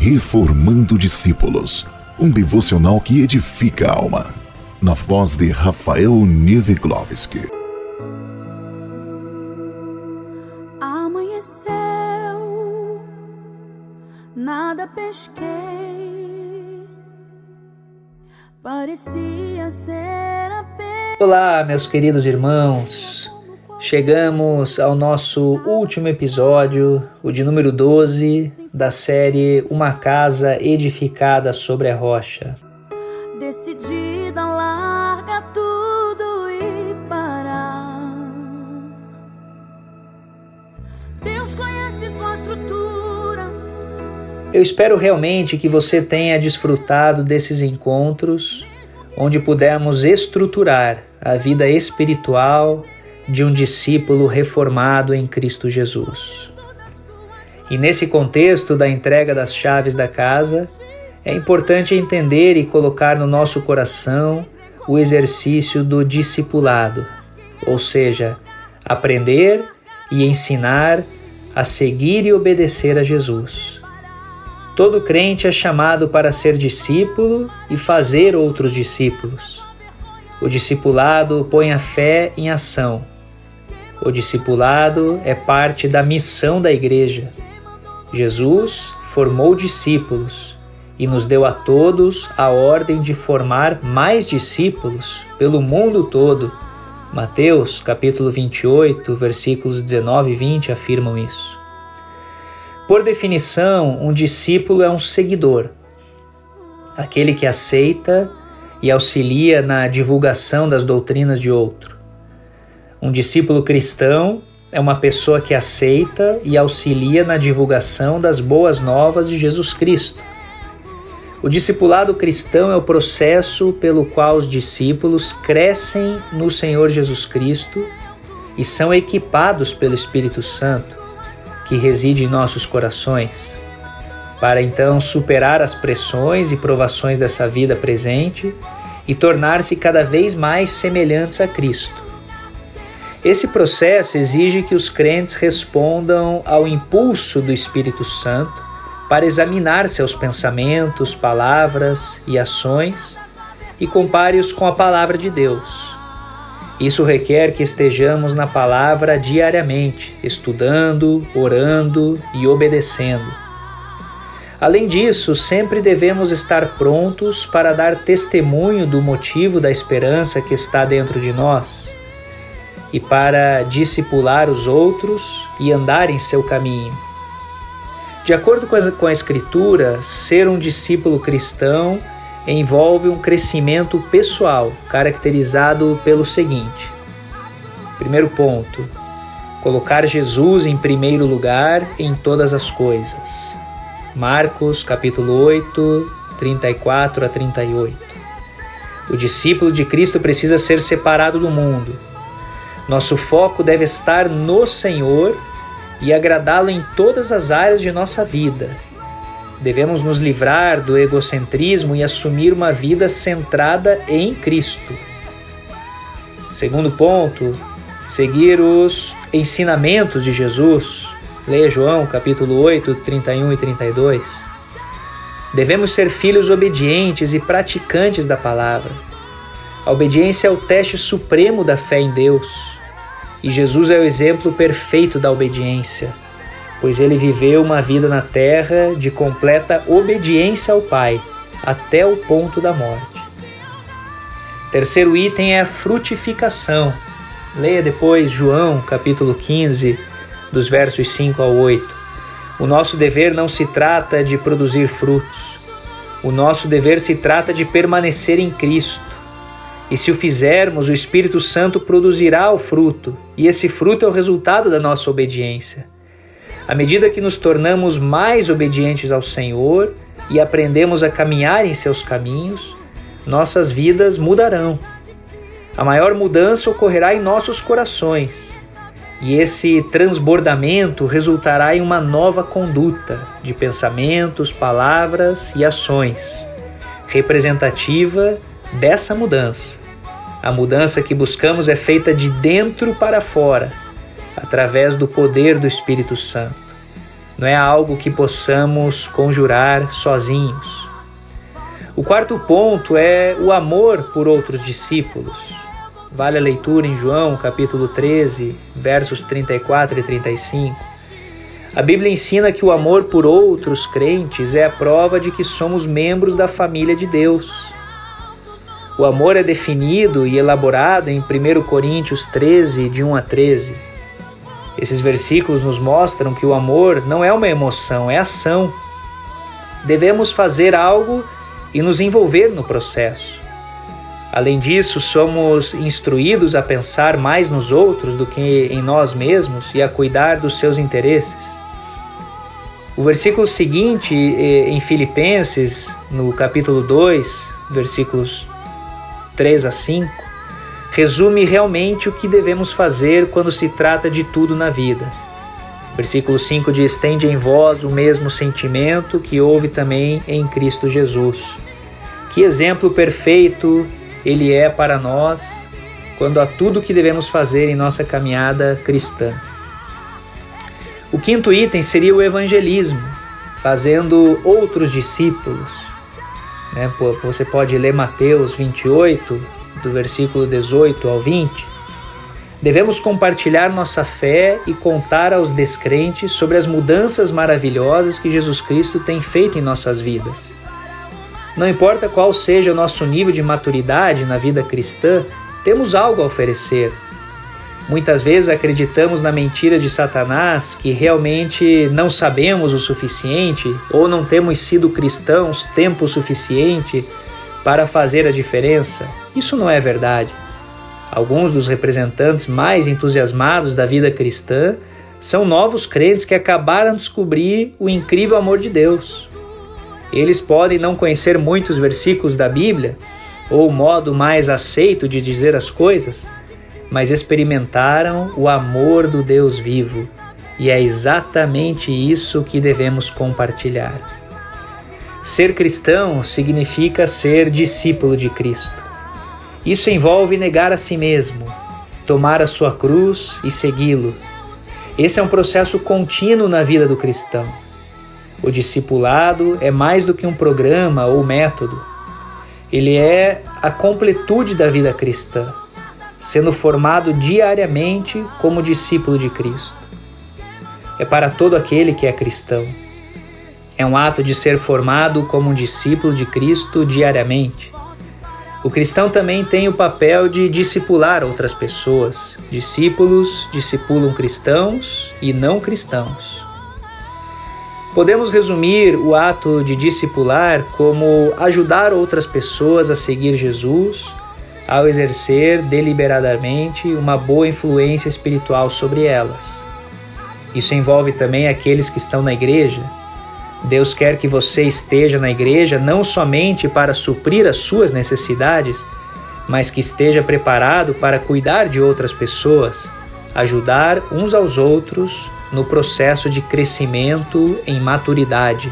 Reformando Discípulos, um devocional que edifica a alma. Na voz de Rafael Nieveglovski. Amanheceu, nada pesquei, parecia ser apenas. Olá, meus queridos irmãos. Chegamos ao nosso último episódio, o de número 12, da série Uma Casa Edificada sobre a Rocha. Decidida, larga tudo e parar. Deus conhece tua estrutura. Eu espero realmente que você tenha desfrutado desses encontros, onde pudemos estruturar a vida espiritual de um discípulo reformado em Cristo Jesus. E nesse contexto da entrega das chaves da casa, é importante entender e colocar no nosso coração o exercício do discipulado, ou seja, aprender e ensinar a seguir e obedecer a Jesus. Todo crente é chamado para ser discípulo e fazer outros discípulos. O discipulado põe a fé em ação o discipulado é parte da missão da igreja. Jesus formou discípulos e nos deu a todos a ordem de formar mais discípulos pelo mundo todo. Mateus, capítulo 28, versículos 19 e 20 afirmam isso. Por definição, um discípulo é um seguidor, aquele que aceita e auxilia na divulgação das doutrinas de outro. Um discípulo cristão é uma pessoa que aceita e auxilia na divulgação das boas novas de Jesus Cristo. O discipulado cristão é o processo pelo qual os discípulos crescem no Senhor Jesus Cristo e são equipados pelo Espírito Santo, que reside em nossos corações, para então superar as pressões e provações dessa vida presente e tornar-se cada vez mais semelhantes a Cristo. Esse processo exige que os crentes respondam ao impulso do Espírito Santo para examinar seus pensamentos, palavras e ações e compare-os com a palavra de Deus. Isso requer que estejamos na palavra diariamente, estudando, orando e obedecendo. Além disso, sempre devemos estar prontos para dar testemunho do motivo da esperança que está dentro de nós e para discipular os outros e andar em seu caminho. De acordo com a, Escritura, ser um discípulo cristão envolve um crescimento pessoal, caracterizado pelo seguinte: primeiro ponto, colocar Jesus em primeiro lugar em todas as coisas. Marcos capítulo 8, 34 a 38. O discípulo de Cristo precisa ser separado do mundo, nosso foco deve estar no Senhor e agradá-lo em todas as áreas de nossa vida. Devemos nos livrar do egocentrismo e assumir uma vida centrada em Cristo. Segundo ponto, seguir os ensinamentos de Jesus. Leia João capítulo 8, 31 e 32. Devemos ser filhos obedientes e praticantes da palavra. A obediência é o teste supremo da fé em Deus. E Jesus é o exemplo perfeito da obediência, pois ele viveu uma vida na terra de completa obediência ao Pai, até o ponto da morte. Terceiro item é a frutificação. Leia depois João, capítulo 15, dos versos 5 ao 8. O nosso dever não se trata de produzir frutos. O nosso dever se trata de permanecer em Cristo e se o fizermos, o Espírito Santo produzirá o fruto, e esse fruto é o resultado da nossa obediência. À medida que nos tornamos mais obedientes ao Senhor e aprendemos a caminhar em seus caminhos, nossas vidas mudarão. A maior mudança ocorrerá em nossos corações, e esse transbordamento resultará em uma nova conduta de pensamentos, palavras e ações, representativa dessa mudança. A mudança que buscamos é feita de dentro para fora, através do poder do Espírito Santo. não é algo que possamos conjurar sozinhos. O quarto ponto é o amor por outros discípulos. Vale a leitura em João, capítulo 13, versos 34 e 35. A Bíblia ensina que o amor por outros crentes é a prova de que somos membros da família de Deus. O amor é definido e elaborado em 1 Coríntios 13, de 1 a 13. Esses versículos nos mostram que o amor não é uma emoção, é ação. Devemos fazer algo e nos envolver no processo. Além disso, somos instruídos a pensar mais nos outros do que em nós mesmos e a cuidar dos seus interesses. O versículo seguinte, eh, em Filipenses, no capítulo 2, versículos 3 a 5, resume realmente o que devemos fazer quando se trata de tudo na vida. Versículo 5 diz: Tende em vós o mesmo sentimento que houve também em Cristo Jesus. Que exemplo perfeito ele é para nós quando há tudo que devemos fazer em nossa caminhada cristã. O quinto item seria o evangelismo, fazendo outros discípulos. Né? Você pode ler Mateus 28, do versículo 18 ao 20. Devemos compartilhar nossa fé e contar aos descrentes sobre as mudanças maravilhosas que Jesus Cristo tem feito em nossas vidas. Não importa qual seja o nosso nível de maturidade na vida cristã, temos algo a oferecer. Muitas vezes acreditamos na mentira de Satanás que realmente não sabemos o suficiente ou não temos sido cristãos tempo suficiente para fazer a diferença. Isso não é verdade. Alguns dos representantes mais entusiasmados da vida cristã são novos crentes que acabaram de descobrir o incrível amor de Deus. Eles podem não conhecer muitos versículos da Bíblia ou o modo mais aceito de dizer as coisas, mas experimentaram o amor do Deus vivo, e é exatamente isso que devemos compartilhar. Ser cristão significa ser discípulo de Cristo. Isso envolve negar a si mesmo, tomar a sua cruz e segui-lo. Esse é um processo contínuo na vida do cristão. O discipulado é mais do que um programa ou método. Ele é a completude da vida cristã, sendo formado diariamente como discípulo de Cristo. É para todo aquele que é cristão. É um ato de ser formado como um discípulo de Cristo diariamente. O cristão também tem o papel de discipular outras pessoas. Discípulos discipulam cristãos e não cristãos. Podemos resumir o ato de discipular como ajudar outras pessoas a seguir Jesus ao exercer deliberadamente uma boa influência espiritual sobre elas. Isso envolve também aqueles que estão na igreja. Deus quer que você esteja na igreja não somente para suprir as suas necessidades, mas que esteja preparado para cuidar de outras pessoas, ajudar uns aos outros no processo de crescimento em maturidade.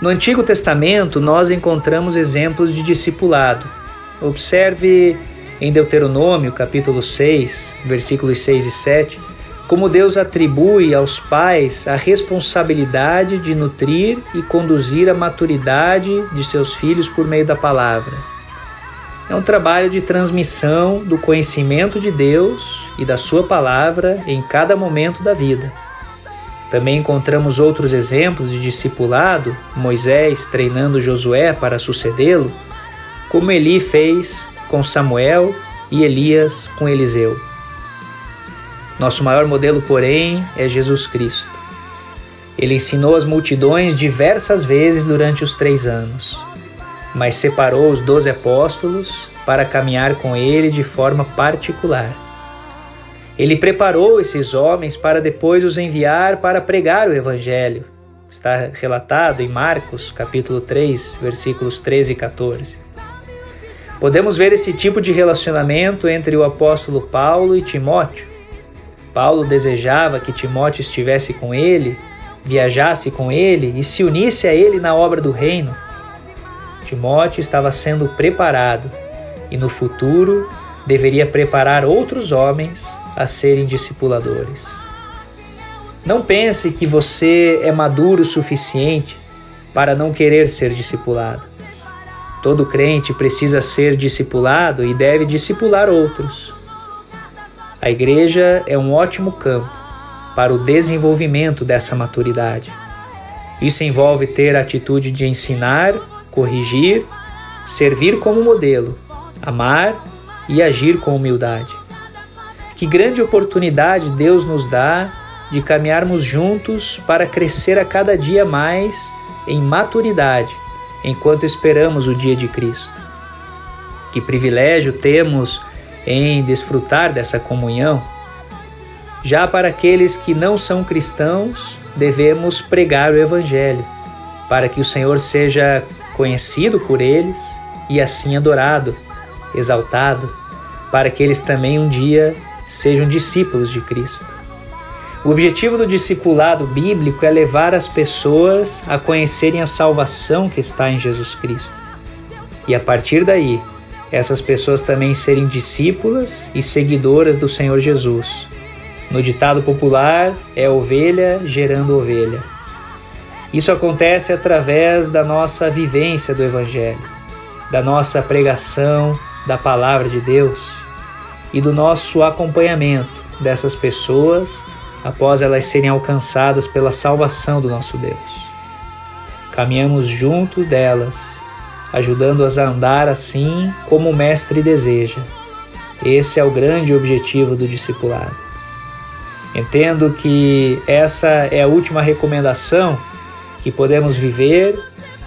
No Antigo Testamento, nós encontramos exemplos de discipulado. Observe em Deuteronômio, capítulo 6, versículos 6 e 7, como Deus atribui aos pais a responsabilidade de nutrir e conduzir a maturidade de seus filhos por meio da palavra. É um trabalho de transmissão do conhecimento de Deus e da Sua palavra em cada momento da vida. Também encontramos outros exemplos de discipulado, Moisés treinando Josué para sucedê-lo, como Eli fez com Samuel e Elias com Eliseu. Nosso maior modelo, porém, é Jesus Cristo. Ele ensinou as multidões diversas vezes durante os três anos, mas separou os doze apóstolos para caminhar com ele de forma particular. Ele preparou esses homens para depois os enviar para pregar o Evangelho. Está relatado em Marcos, capítulo 3, versículos 13 e 14. Podemos ver esse tipo de relacionamento entre o apóstolo Paulo e Timóteo. Paulo desejava que Timóteo estivesse com ele, viajasse com ele e se unisse a ele na obra do reino. Timóteo estava sendo preparado e no futuro deveria preparar outros homens a serem discipuladores. Não pense que você é maduro o suficiente para não querer ser discipulado. Todo crente precisa ser discipulado e deve discipular outros. A igreja é um ótimo campo para o desenvolvimento dessa maturidade. Isso envolve ter a atitude de ensinar, corrigir, servir como modelo, amar e agir com humildade. Que grande oportunidade Deus nos dá de caminharmos juntos para crescer a cada dia mais em maturidade enquanto esperamos o dia de Cristo. Que privilégio temos em desfrutar dessa comunhão. Já para aqueles que não são cristãos, devemos pregar o Evangelho, para que o Senhor seja conhecido por eles e assim adorado, exaltado, para que eles também um dia sejam discípulos de Cristo. O objetivo do discipulado bíblico é levar as pessoas a conhecerem a salvação que está em Jesus Cristo. E a partir daí, essas pessoas também serem discípulas e seguidoras do Senhor Jesus. No ditado popular, é ovelha gerando ovelha. Isso acontece através da nossa vivência do Evangelho, da nossa pregação da palavra de Deus e do nosso acompanhamento dessas pessoas após elas serem alcançadas pela salvação do nosso Deus. Caminhamos junto delas, ajudando-as a andar assim como o Mestre deseja. Esse é o grande objetivo do discipulado. Entendo que essa é a última recomendação que podemos viver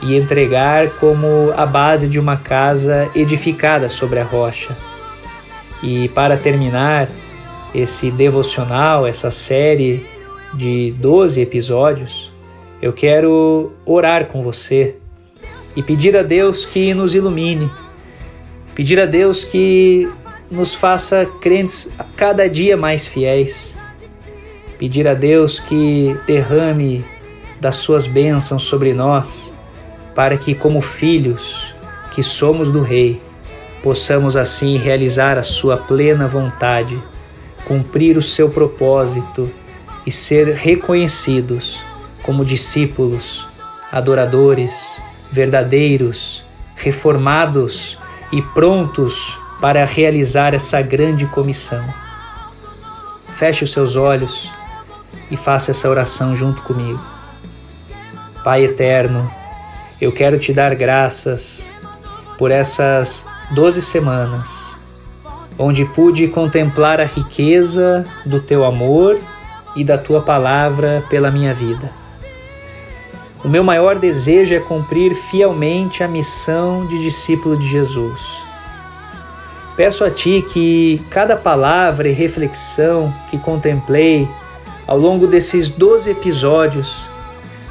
e entregar como a base de uma casa edificada sobre a rocha. E para terminar, esse devocional, essa série de 12 episódios, eu quero orar com você e pedir a Deus que nos ilumine, pedir a Deus que nos faça crentes cada dia mais fiéis, pedir a Deus que derrame das suas bênçãos sobre nós, para que, como filhos que somos do Rei, possamos assim realizar a sua plena vontade cumprir o seu propósito e ser reconhecidos como discípulos, adoradores, verdadeiros, reformados e prontos para realizar essa grande comissão. Feche os seus olhos e faça essa oração junto comigo. Pai eterno, eu quero te dar graças por essas doze semanas onde pude contemplar a riqueza do teu amor e da tua palavra pela minha vida. O meu maior desejo é cumprir fielmente a missão de discípulo de Jesus. Peço a Ti que cada palavra e reflexão que contemplei ao longo desses doze episódios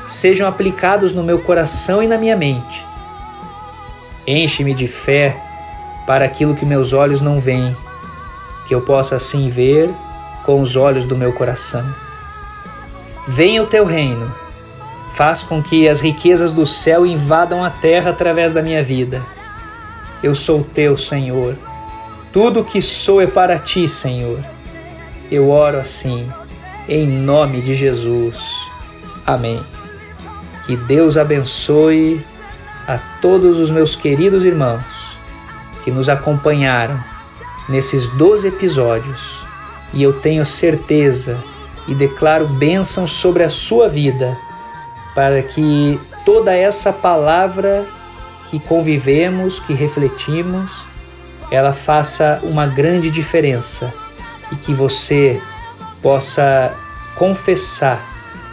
sejam aplicados no meu coração e na minha mente. Enche-me de fé para aquilo que meus olhos não veem, que eu possa assim ver com os olhos do meu coração. Venha o teu reino, faz com que as riquezas do céu invadam a terra através da minha vida. Eu sou teu, Senhor. Tudo o que sou é para ti, Senhor. Eu oro assim, em nome de Jesus. Amém. Que Deus abençoe a todos os meus queridos irmãos que nos acompanharam nesses 12 episódios e eu tenho certeza e declaro bênção sobre a sua vida para que toda essa palavra que convivemos, que refletimos, ela faça uma grande diferença e que você possa confessar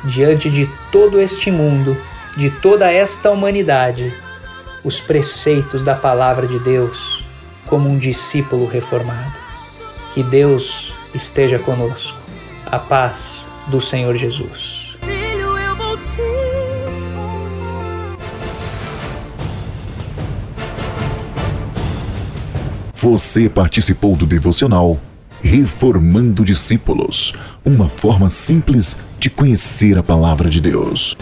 diante de todo este mundo, de toda esta humanidade, os preceitos da palavra de Deus como um discípulo reformado. Que Deus esteja conosco. A paz do Senhor Jesus. Você participou do devocional Reformando Discípulos uma forma simples de conhecer a palavra de Deus.